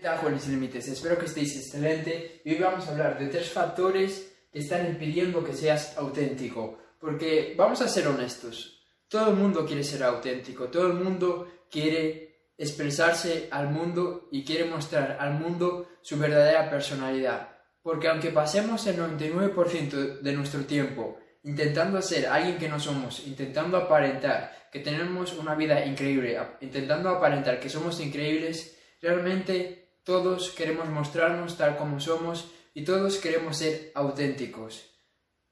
¿Qué tal, jóvenes límites? Espero que estéis excelente y hoy vamos a hablar de tres factores que están impidiendo que seas auténtico. Porque vamos a ser honestos, todo el mundo quiere ser auténtico, todo el mundo quiere expresarse al mundo y quiere mostrar al mundo su verdadera personalidad. Porque aunque pasemos el 99% de nuestro tiempo intentando ser alguien que no somos, intentando aparentar que tenemos una vida increíble, intentando aparentar que somos increíbles, realmente todos queremos mostrarnos tal como somos y todos queremos ser auténticos.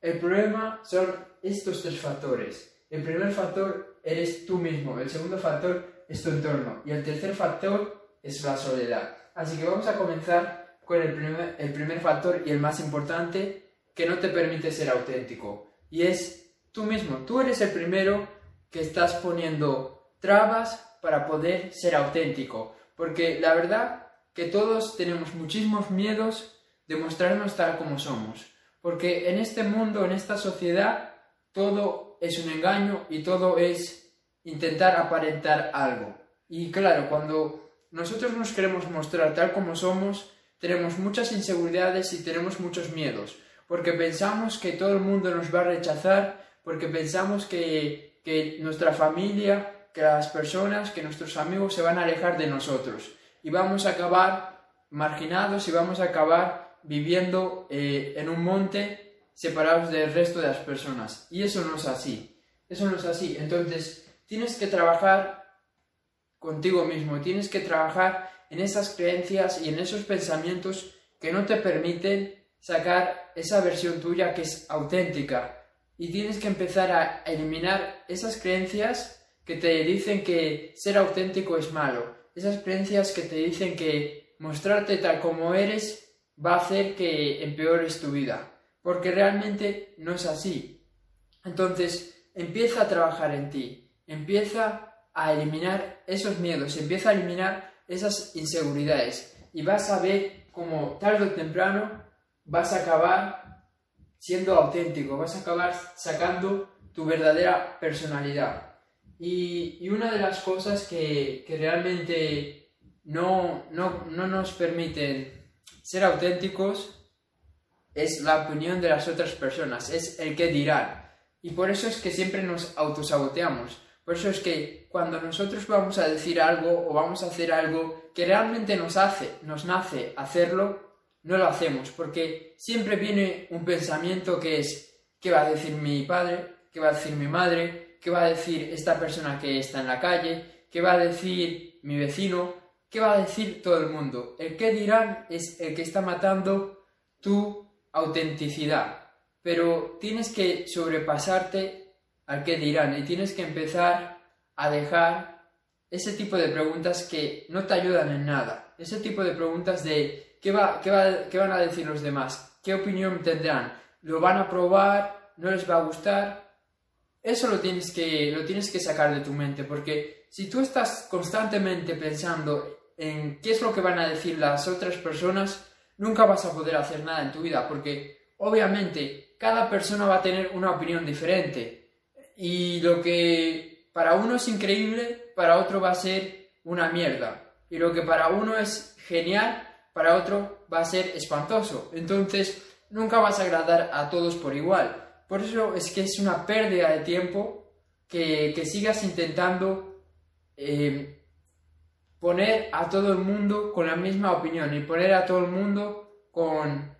El problema son estos tres factores. El primer factor eres tú mismo, el segundo factor es tu entorno y el tercer factor es la soledad. Así que vamos a comenzar con el primer, el primer factor y el más importante que no te permite ser auténtico y es tú mismo. Tú eres el primero que estás poniendo trabas para poder ser auténtico. Porque la verdad que todos tenemos muchísimos miedos de mostrarnos tal como somos. Porque en este mundo, en esta sociedad, todo es un engaño y todo es intentar aparentar algo. Y claro, cuando nosotros nos queremos mostrar tal como somos, tenemos muchas inseguridades y tenemos muchos miedos porque pensamos que todo el mundo nos va a rechazar, porque pensamos que, que nuestra familia, que las personas, que nuestros amigos se van a alejar de nosotros y vamos a acabar marginados y vamos a acabar viviendo eh, en un monte separados del resto de las personas. Y eso no es así. Eso no es así. Entonces, tienes que trabajar contigo mismo, tienes que trabajar en esas creencias y en esos pensamientos que no te permiten sacar esa versión tuya que es auténtica y tienes que empezar a eliminar esas creencias que te dicen que ser auténtico es malo, esas creencias que te dicen que mostrarte tal como eres va a hacer que empeores tu vida, porque realmente no es así. Entonces, empieza a trabajar en ti, empieza a eliminar esos miedos, empieza a eliminar esas inseguridades y vas a ver como tarde o temprano vas a acabar siendo auténtico, vas a acabar sacando tu verdadera personalidad. Y, una de las cosas que, realmente no, no, no nos permiten ser auténticos es la opinión de las otras personas, es el que dirán. Y por eso es que siempre nos autosaboteamos. Por eso es que cuando nosotros vamos a decir algo o vamos a hacer algo que realmente nos hace, nos nace hacerlo, no lo hacemos, porque siempre viene un pensamiento que es, ¿qué va a decir mi padre? ¿Qué va a decir mi madre? ¿Qué va a decir esta persona que está en la calle? ¿Qué va a decir mi vecino? ¿Qué va a decir todo el mundo? El que dirán es el que está matando tu autenticidad. Pero tienes que sobrepasarte al que dirán y tienes que empezar a dejar ese tipo de preguntas que no te ayudan en nada. Ese tipo de preguntas de ¿Qué, va, qué, va, ¿Qué van a decir los demás? ¿Qué opinión tendrán? ¿Lo van a probar? ¿No les va a gustar? Eso lo tienes que, lo tienes que sacar de tu mente, porque si tú estás constantemente pensando en qué es lo que van a decir las otras personas, nunca vas a poder hacer nada en tu vida, porque obviamente cada persona va a tener una opinión diferente. Y lo que para uno es increíble, para otro va a ser una mierda. Y lo que para uno es genial, para otro va a ser espantoso. Entonces, nunca vas a agradar a todos por igual. Por eso es que es una pérdida de tiempo que, sigas intentando eh, poner a todo el mundo con la misma opinión y poner a todo el mundo con,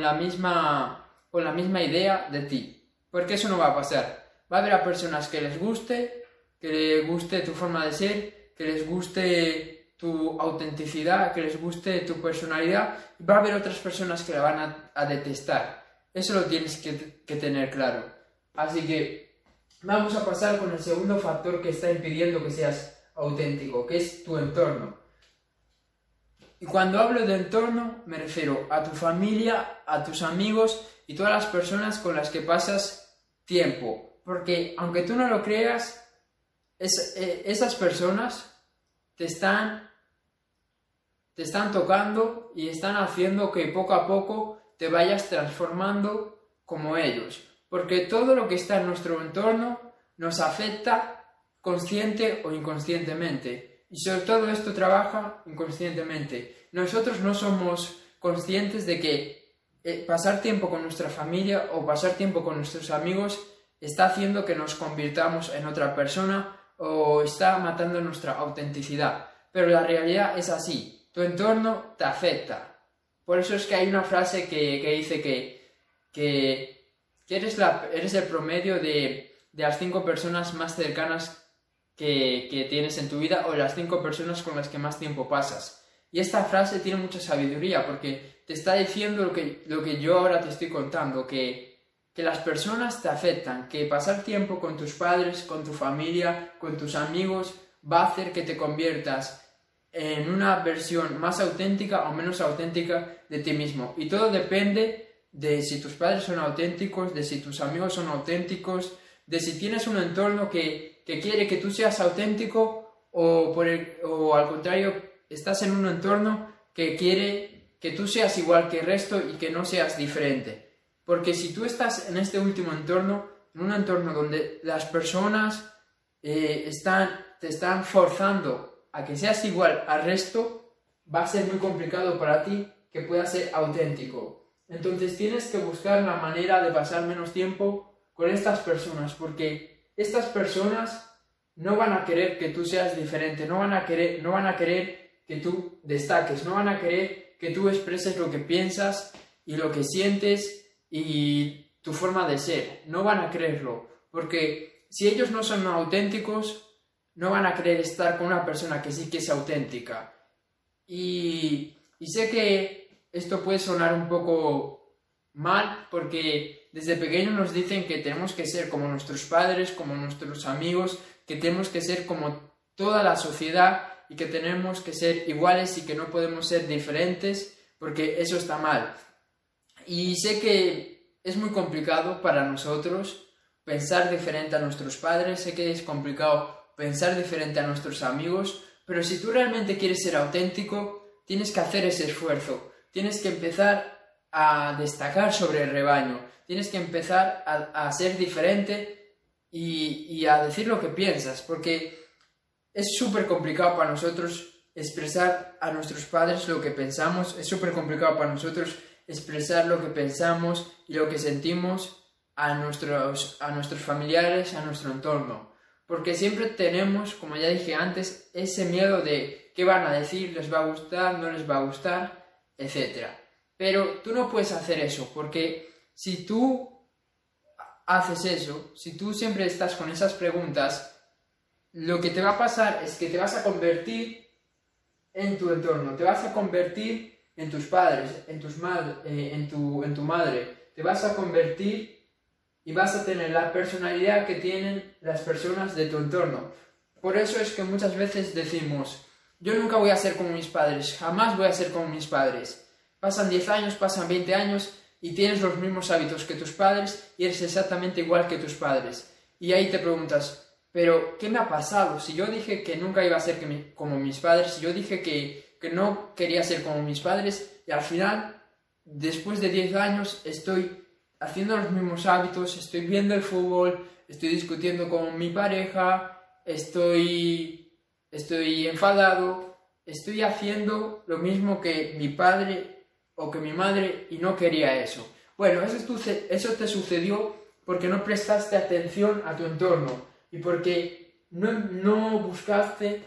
la misma idea de ti. Porque eso no va a pasar. Va a haber a personas que les guste, que les guste tu forma de ser, que les guste tu autenticidad, que les guste tu personalidad, va a haber otras personas que la van a, detestar. Eso lo tienes que, tener claro. Así que vamos a pasar con el segundo factor que está impidiendo que seas auténtico, que es tu entorno. Y cuando hablo de entorno me refiero a tu familia, a tus amigos y todas las personas con las que pasas tiempo. Porque aunque tú no lo creas, eh, esas personas te están te están tocando y están haciendo que poco a poco te vayas transformando como ellos. Porque todo lo que está en nuestro entorno nos afecta consciente o inconscientemente. Y sobre todo esto trabaja inconscientemente. Nosotros no somos conscientes de que eh, pasar tiempo con nuestra familia o pasar tiempo con nuestros amigos está haciendo que nos convirtamos en otra persona o está matando nuestra autenticidad. Pero la realidad es así. Tu entorno te afecta. Por eso es que hay una frase que, dice que, que, eres, la, eres el promedio de, de las cinco personas más cercanas que, tienes en tu vida o las cinco personas con las que más tiempo pasas. Y esta frase tiene mucha sabiduría porque te está diciendo lo que, lo que yo ahora te estoy contando, que, que las personas te afectan, que pasar tiempo con tus padres, con tu familia, con tus amigos, va a hacer que te conviertas en una versión más auténtica o menos auténtica de ti mismo. Y todo depende de si tus padres son auténticos, de si tus amigos son auténticos, de si tienes un entorno que, que quiere que tú seas auténtico o, por o al contrario, estás en un entorno que quiere que tú seas igual que el resto y que no seas diferente. Porque si tú estás en este último entorno, en un entorno donde las personas eh, están, te están forzando a que seas igual al resto, va a ser muy complicado para ti que puedas ser auténtico. Entonces tienes que buscar la manera de pasar menos tiempo con estas personas, porque estas personas no van a querer que tú seas diferente, no van a querer, no van a querer que tú destaques, no van a querer que tú expreses lo que piensas y lo que sientes y tu forma de ser. No van a quererlo, porque si ellos no son auténticos, no van a querer estar con una persona que sí que es auténtica. Y, y sé que esto puede sonar un poco mal porque desde pequeños nos dicen que tenemos que ser como nuestros padres, como nuestros amigos, que tenemos que ser como toda la sociedad y que tenemos que ser iguales y que no podemos ser diferentes porque eso está mal. Y sé que es muy complicado para nosotros pensar diferente a nuestros padres, sé que es complicado pensar diferente a nuestros amigos, pero si tú realmente quieres ser auténtico, tienes que hacer ese esfuerzo, tienes que empezar a destacar sobre el rebaño, tienes que empezar a, ser diferente y, a decir lo que piensas, porque es súper complicado para nosotros expresar a nuestros padres lo que pensamos, es súper complicado para nosotros expresar lo que pensamos y lo que sentimos a nuestros, a nuestros familiares, a nuestro entorno. Porque siempre tenemos, como ya dije antes, ese miedo de qué van a decir, les va a gustar, no les va a gustar, etc. Pero tú no puedes hacer eso, porque si tú haces eso, si tú siempre estás con esas preguntas, lo que te va a pasar es que te vas a convertir en tu entorno, te vas a convertir en tus padres, en, tus eh, en, tu, en tu madre, te vas a convertir y vas a tener la personalidad que tienen las personas de tu entorno. Por eso es que muchas veces decimos, yo nunca voy a ser como mis padres, jamás voy a ser como mis padres. Pasan 10 años, pasan 20 años y tienes los mismos hábitos que tus padres y eres exactamente igual que tus padres. Y ahí te preguntas, pero ¿qué me ha pasado? Si yo dije que nunca iba a ser como mis padres, si yo dije que, que no quería ser como mis padres y al final, después de 10 años, estoy haciendo los mismos hábitos, estoy viendo el fútbol, estoy discutiendo con mi pareja, estoy, estoy enfadado, estoy haciendo lo mismo que mi padre o que mi madre y no quería eso. Bueno, eso, te sucedió porque no prestaste atención a tu entorno y porque no, no buscaste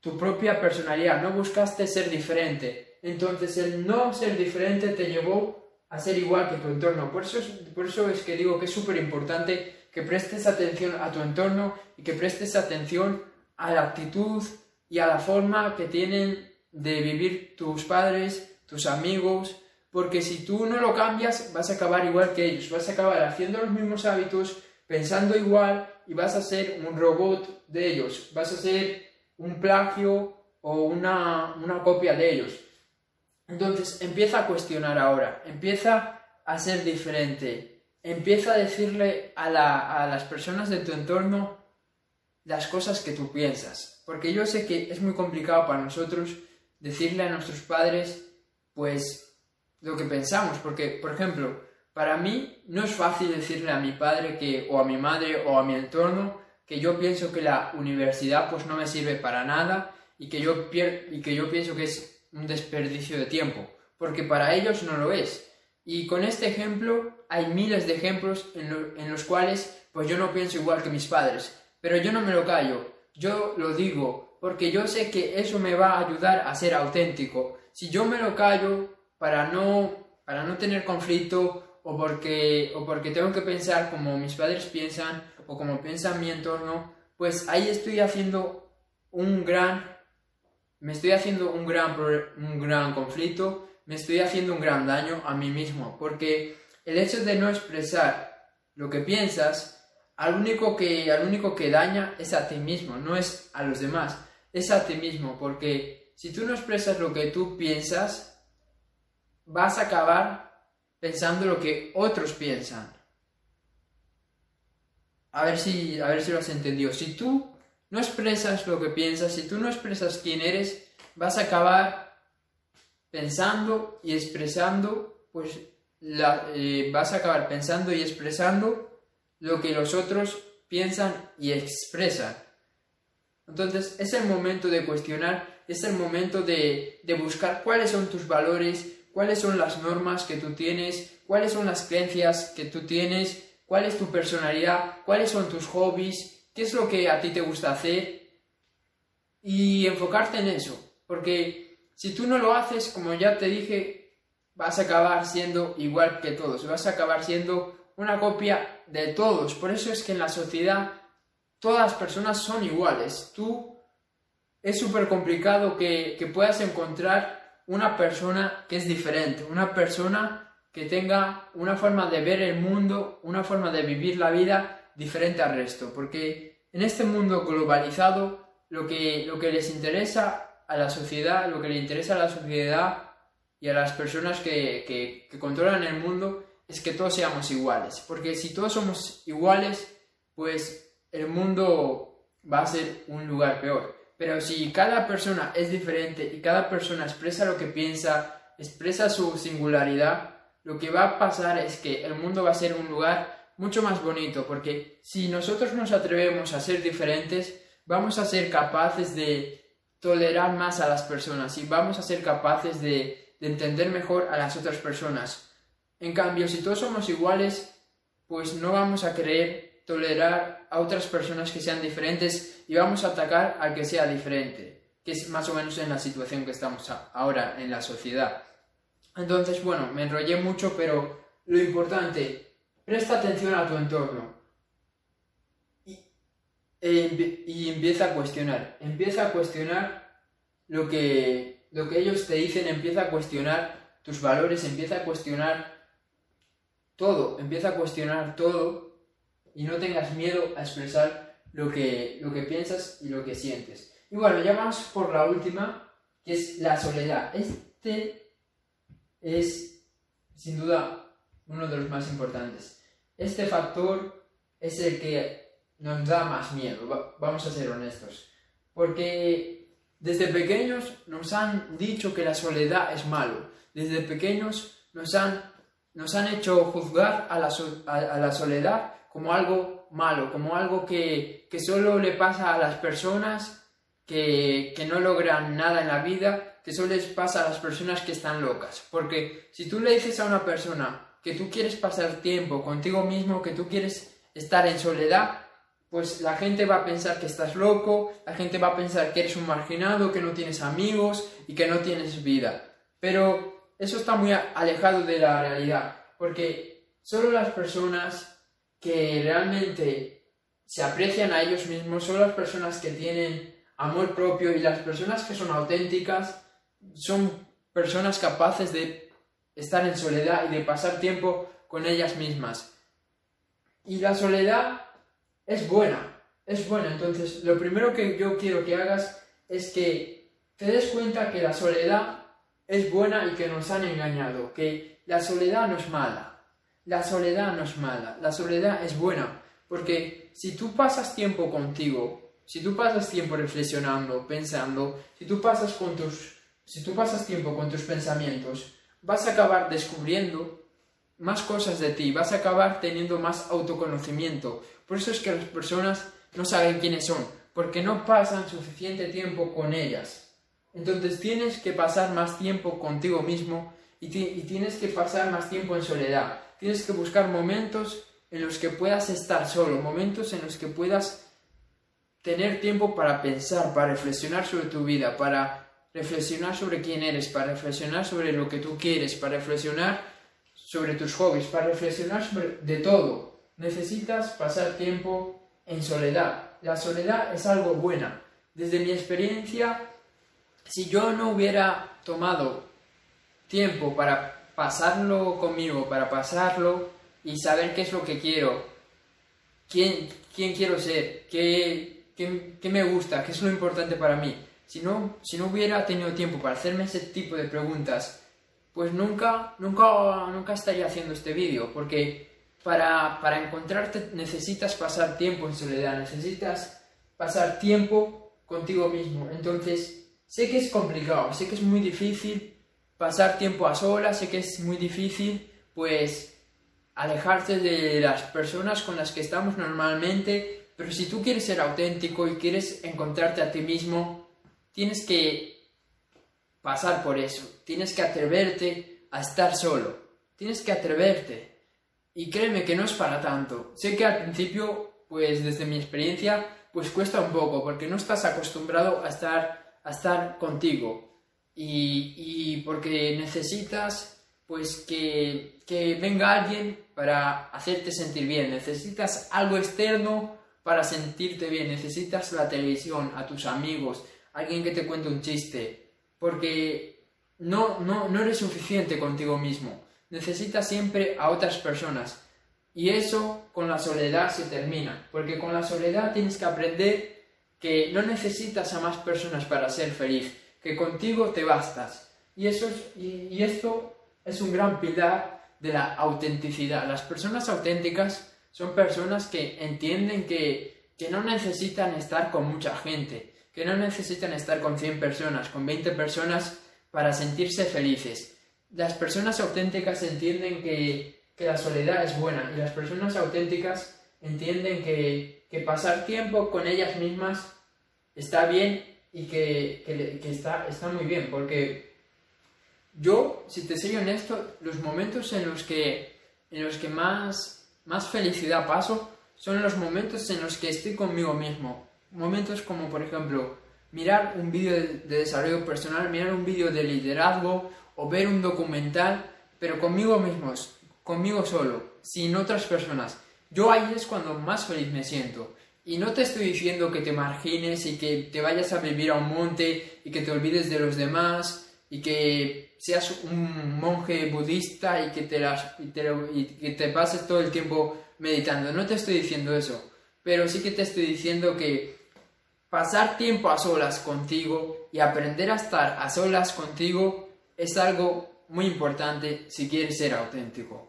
tu propia personalidad, no buscaste ser diferente. Entonces el no ser diferente te llevó a ser igual que tu entorno. Por eso es, por eso es que digo que es súper importante que prestes atención a tu entorno y que prestes atención a la actitud y a la forma que tienen de vivir tus padres tus amigos, porque si tú no lo cambias vas a acabar igual que ellos, vas a acabar haciendo los mismos hábitos, pensando igual y vas a ser un robot de ellos, vas a ser un plagio o una, copia de ellos. Entonces empieza a cuestionar ahora, empieza a ser diferente, empieza a decirle a, las personas de tu entorno las cosas que tú piensas, porque yo sé que es muy complicado para nosotros decirle a nuestros padres pues lo que pensamos, porque, por ejemplo, para mí no es fácil decirle a mi padre que, o a mi madre o a mi entorno que yo pienso que la universidad pues no me sirve para nada y que yo, y que yo pienso que es un desperdicio de tiempo, porque para ellos no lo es. Y con este ejemplo hay miles de ejemplos en, en los cuales pues yo no pienso igual que mis padres, pero yo no me lo callo, yo lo digo, porque yo sé que eso me va a ayudar a ser auténtico. Si yo me lo callo para no, para no tener conflicto o porque, o porque tengo que pensar como mis padres piensan o como piensa mi entorno, pues ahí estoy haciendo un gran, me estoy haciendo un gran, un gran conflicto, me estoy haciendo un gran daño a mí mismo, porque el hecho de no expresar lo que piensas, al único que, al único que daña es a ti mismo, no es a los demás, es a ti mismo, porque si tú no expresas lo que tú piensas, vas a acabar pensando lo que otros piensan. A ver si, a ver si lo has entendido. Si tú no expresas lo que piensas, si tú no expresas quién eres, vas a acabar pensando y expresando, pues eh, vas a acabar pensando y expresando lo que los otros piensan y expresan. Entonces es el momento de cuestionar, es el momento de, de buscar cuáles son tus valores, cuáles son las normas que tú tienes, cuáles son las creencias que tú tienes, cuál es tu personalidad, cuáles son tus hobbies, qué es lo que a ti te gusta hacer y enfocarte en eso. Porque si tú no lo haces, como ya te dije, vas a acabar siendo igual que todos, vas a acabar siendo una copia de todos. Por eso es que en la sociedad todas las personas son iguales. Tú es súper complicado que, que puedas encontrar una persona que es diferente, una persona que tenga una forma de ver el mundo, una forma de vivir la vida diferente al resto, porque en este mundo globalizado lo que, lo que les interesa a la sociedad, lo que le interesa a la sociedad y a las personas que, que, que controlan el mundo es que todos seamos iguales, porque si todos somos iguales, pues el mundo va a ser un lugar peor. Pero si cada persona es diferente y cada persona expresa lo que piensa, expresa su singularidad, lo que va a pasar es que el mundo va a ser un lugar mucho más bonito, porque si nosotros nos atrevemos a ser diferentes, vamos a ser capaces de tolerar más a las personas y vamos a ser capaces de, de entender mejor a las otras personas. En cambio, si todos somos iguales, pues no vamos a querer tolerar a otras personas que sean diferentes y vamos a atacar al que sea diferente, que es más o menos en la situación que estamos ahora en la sociedad. Entonces, bueno, me enrollé mucho, pero lo importante, presta atención a tu entorno y, e y empieza a cuestionar, empieza a cuestionar lo que, lo que ellos te dicen, empieza a cuestionar tus valores, empieza a cuestionar todo, empieza a cuestionar todo y no tengas miedo a expresar lo que, lo que piensas y lo que sientes. Y bueno, ya vamos por la última, que es la soledad. Este es, sin duda, uno de los más importantes. Este factor es el que nos da más miedo, vamos a ser honestos. Porque desde pequeños nos han dicho que la soledad es malo. Desde pequeños nos han, nos han hecho juzgar a la, a la soledad como algo malo, como algo que, que solo le pasa a las personas que, que, no logran nada en la vida, que solo les pasa a las personas que están locas. Porque si tú le dices a una persona que tú quieres pasar tiempo contigo mismo, que tú quieres estar en soledad, pues la gente va a pensar que estás loco, la gente va a pensar que eres un marginado, que no tienes amigos y que no tienes vida. Pero eso está muy alejado de la realidad, porque solo las personas que realmente se aprecian a ellos mismos son las personas que tienen amor propio y las personas que son auténticas son personas capaces de estar en soledad y de pasar tiempo con ellas mismas. Y la soledad es buena, es buena. Entonces, lo primero que yo quiero que hagas es que te des cuenta que la soledad es buena y que nos han engañado, que la soledad no es mala. La soledad no es mala, la soledad es buena, porque si tú pasas tiempo contigo, si tú pasas tiempo reflexionando, pensando, si tú pasas, con tus, si tú pasas tiempo con tus pensamientos, vas a acabar descubriendo más cosas de ti, vas a acabar teniendo más autoconocimiento. Por eso es que las personas no saben quiénes son, porque no pasan suficiente tiempo con ellas. Entonces tienes que pasar más tiempo contigo mismo y, tienes que pasar más tiempo en soledad. Tienes que buscar momentos en los que puedas estar solo, momentos en los que puedas tener tiempo para pensar, para reflexionar sobre tu vida, para reflexionar sobre quién eres, para reflexionar sobre lo que tú quieres, para reflexionar sobre tus hobbies, para reflexionar sobre de todo. Necesitas pasar tiempo en soledad. La soledad es algo buena. Desde mi experiencia, si yo no hubiera tomado tiempo para pasarlo conmigo, para pasarlo y saber qué es lo que quiero, quién, quién quiero ser, qué, qué, me gusta, qué es lo importante para mí, si no, si no hubiera tenido tiempo para hacerme ese tipo de preguntas, pues nunca, nunca, nunca estaría haciendo este vídeo, porque para, para encontrarte necesitas pasar tiempo en soledad, necesitas pasar tiempo contigo mismo. Entonces, sé que es complicado, sé que es muy difícil pasar tiempo a solas, sé que es muy difícil, pues, alejarte de las personas con las que estamos normalmente, pero si tú quieres ser auténtico y quieres encontrarte a ti mismo, tienes que pasar por eso, tienes que atreverte a estar solo, tienes que atreverte. Y créeme que no es para tanto. Sé que al principio, pues desde mi experiencia, pues cuesta un poco, porque no estás acostumbrado a estar, a estar contigo. Y, y porque necesitas, pues, que, que venga alguien para hacerte sentir bien. Necesitas algo externo para sentirte bien. Necesitas la televisión, a tus amigos, alguien que te cuente un chiste. Porque no, no, no eres suficiente contigo mismo necesitas siempre a otras personas. Y eso con la soledad se termina, porque con la soledad tienes que aprender que no necesitas a más personas para ser feliz, que contigo te bastas. Y, eso y, esto es un gran pilar de la autenticidad. Las personas auténticas son personas que entienden que, que no necesitan estar con mucha gente, que no necesitan estar con 100 personas, con 20 personas para sentirse felices las personas auténticas entienden que, la soledad es buena y las personas auténticas entienden que, pasar tiempo con ellas mismas está bien y que, está, está muy bien, porque yo, si te soy honesto, los momentos en los que, en los que más, más felicidad paso son los momentos en los que estoy conmigo mismo. Momentos como, por ejemplo, mirar un vídeo de, de desarrollo personal, mirar un vídeo de liderazgo o ver un documental, pero conmigo mismo, conmigo solo, sin otras personas. Yo ahí es cuando más feliz me siento. Y no te estoy diciendo que te margines y que te vayas a vivir a un monte y que te olvides de los demás y que seas un monje budista y que te, las, y que te pases todo el tiempo meditando. No te estoy diciendo eso, pero sí que te estoy diciendo que pasar tiempo a solas contigo y aprender a estar a solas contigo es algo muy importante si quieres ser auténtico.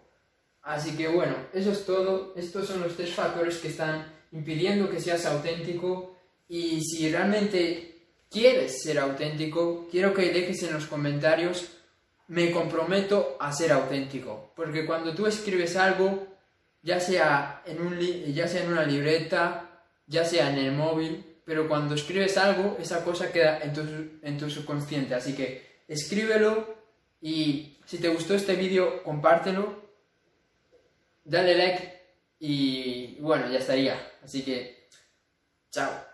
Así que bueno, eso es todo. Estos son los tres factores que están impidiendo que seas auténtico. Y si realmente quieres ser auténtico, quiero que dejes en los comentarios, me comprometo a ser auténtico. Porque cuando tú escribes algo, ya sea en, un ya sea en una libreta, ya sea en el móvil, pero cuando escribes algo, esa cosa queda en tu, en tu subconsciente. Así que escríbelo y si te gustó este vídeo, compártelo, dale like y bueno, ya estaría. Así que, chao.